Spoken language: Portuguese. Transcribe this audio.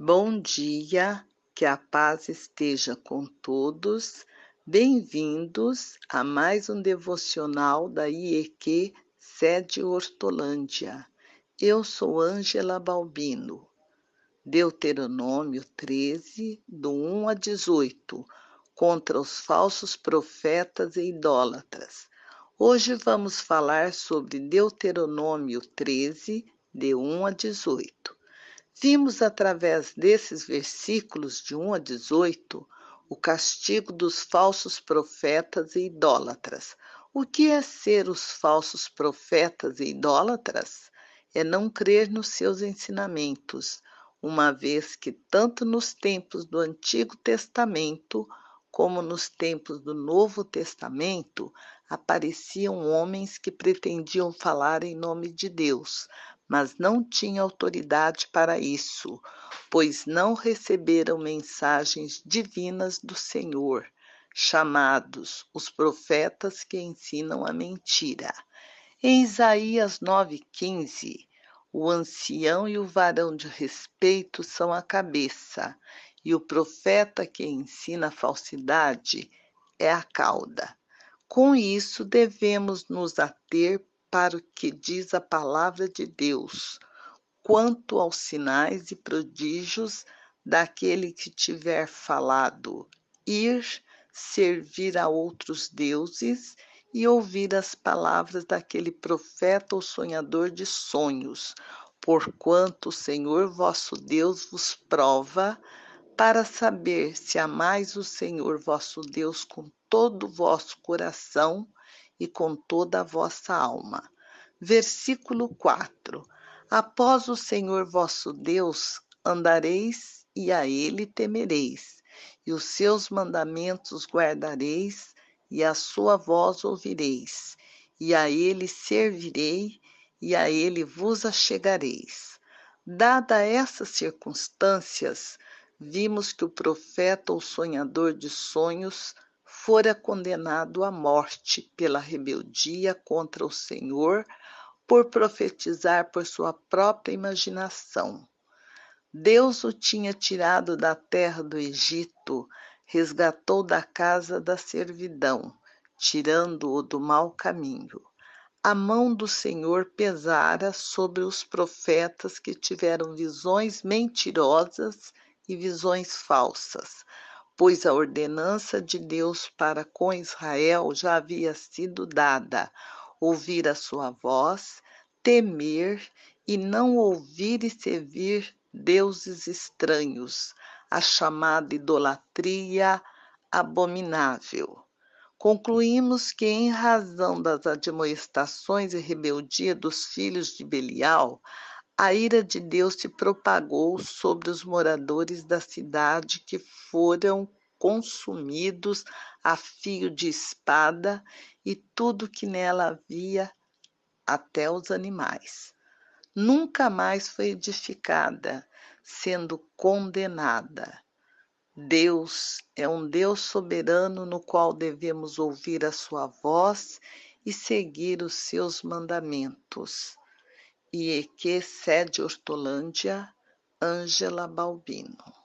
Bom dia, que a paz esteja com todos. Bem-vindos a mais um devocional da IEQ Sede Hortolândia. Eu sou Ângela Balbino. Deuteronômio 13, do 1 a 18, contra os falsos profetas e idólatras. Hoje vamos falar sobre Deuteronômio 13, de 1 a 18. Vimos através desses versículos de 1 a 18 o castigo dos falsos profetas e idólatras. O que é ser os falsos profetas e idólatras? É não crer nos seus ensinamentos, uma vez que tanto nos tempos do Antigo Testamento como nos tempos do Novo Testamento apareciam homens que pretendiam falar em nome de Deus, mas não tinha autoridade para isso, pois não receberam mensagens divinas do Senhor, chamados os profetas que ensinam a mentira. Em Isaías 9,15, o ancião e o varão de respeito são a cabeça, e o profeta que ensina a falsidade é a cauda. Com isso, devemos nos ater para o que diz a palavra de Deus, quanto aos sinais e prodígios daquele que tiver falado, ir servir a outros deuses e ouvir as palavras daquele profeta ou sonhador de sonhos, porquanto o Senhor vosso Deus vos prova para saber se amais o Senhor vosso Deus com todo o vosso coração e com toda a vossa alma. Versículo 4: Após o Senhor vosso Deus andareis e a ele temereis, e os seus mandamentos guardareis, e a sua voz ouvireis, e a ele servirei, e a ele vos achegareis. Dada essas circunstâncias, vimos que o profeta ou sonhador de sonhos fora condenado à morte pela rebeldia contra o Senhor, por profetizar por sua própria imaginação. Deus o tinha tirado da terra do Egito, resgatou da casa da servidão, tirando-o do mau caminho. A mão do Senhor pesara sobre os profetas que tiveram visões mentirosas e visões falsas, pois a ordenança de Deus para com Israel já havia sido dada: ouvir a sua voz, temer e não ouvir e servir deuses estranhos, a chamada idolatria abominável. Concluímos que, em razão das admoestações e rebeldia dos filhos de Belial, a ira de Deus se propagou sobre os moradores da cidade que foram consumidos a fio de espada e tudo que nela havia, até os animais. Nunca mais foi edificada, sendo condenada. Deus é um Deus soberano no qual devemos ouvir a sua voz e seguir os seus mandamentos e que sede Hortolândia, Ângela Balbino.